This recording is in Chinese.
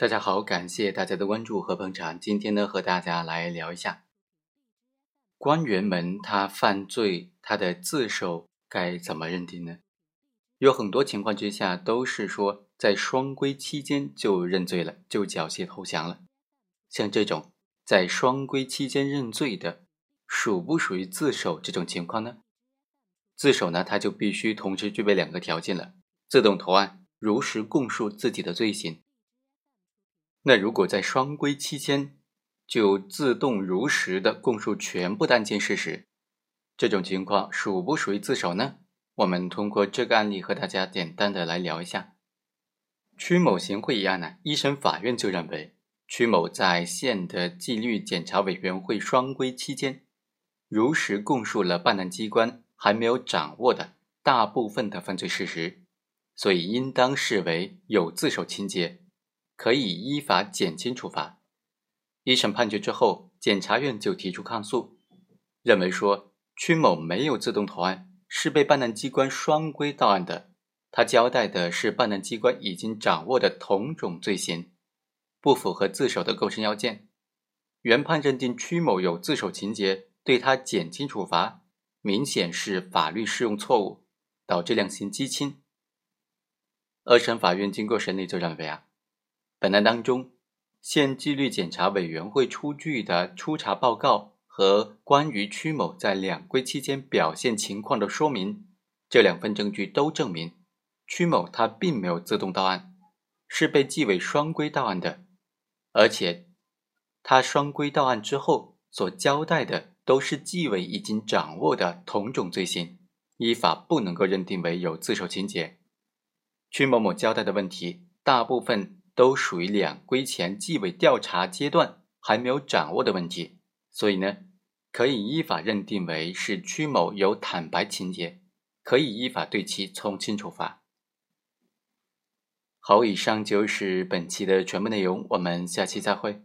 大家好，感谢大家的关注和捧场。今天呢，和大家来聊一下官员们他犯罪，他的自首该怎么认定呢？有很多情况之下都是说在双规期间就认罪了，就缴械投降了。像这种在双规期间认罪的，属不属于自首这种情况呢？自首呢，他就必须同时具备两个条件了：自动投案，如实供述自己的罪行。那如果在双规期间就自动如实的供述全部的案件事实，这种情况属不属于自首呢？我们通过这个案例和大家简单的来聊一下。曲某行贿一案呢，一审法院就认为曲某在县的纪律检查委员会双规期间，如实供述了办案机关还没有掌握的大部分的犯罪事实，所以应当视为有自首情节。可以依法减轻处罚。一审判决之后，检察院就提出抗诉，认为说曲某没有自动投案，是被办案机关双规到案的。他交代的是办案机关已经掌握的同种罪行，不符合自首的构成要件。原判认定曲某有自首情节，对他减轻处罚，明显是法律适用错误，导致量刑畸轻。二审法院经过审理就认为啊。本案当中，县纪律检查委员会出具的初查报告和关于曲某在两规期间表现情况的说明，这两份证据都证明曲某他并没有自动到案，是被纪委双规到案的，而且他双规到案之后所交代的都是纪委已经掌握的同种罪行，依法不能够认定为有自首情节。曲某某交代的问题大部分。都属于两规前纪委调查阶段还没有掌握的问题，所以呢，可以依法认定为是屈某有坦白情节，可以依法对其从轻处罚。好，以上就是本期的全部内容，我们下期再会。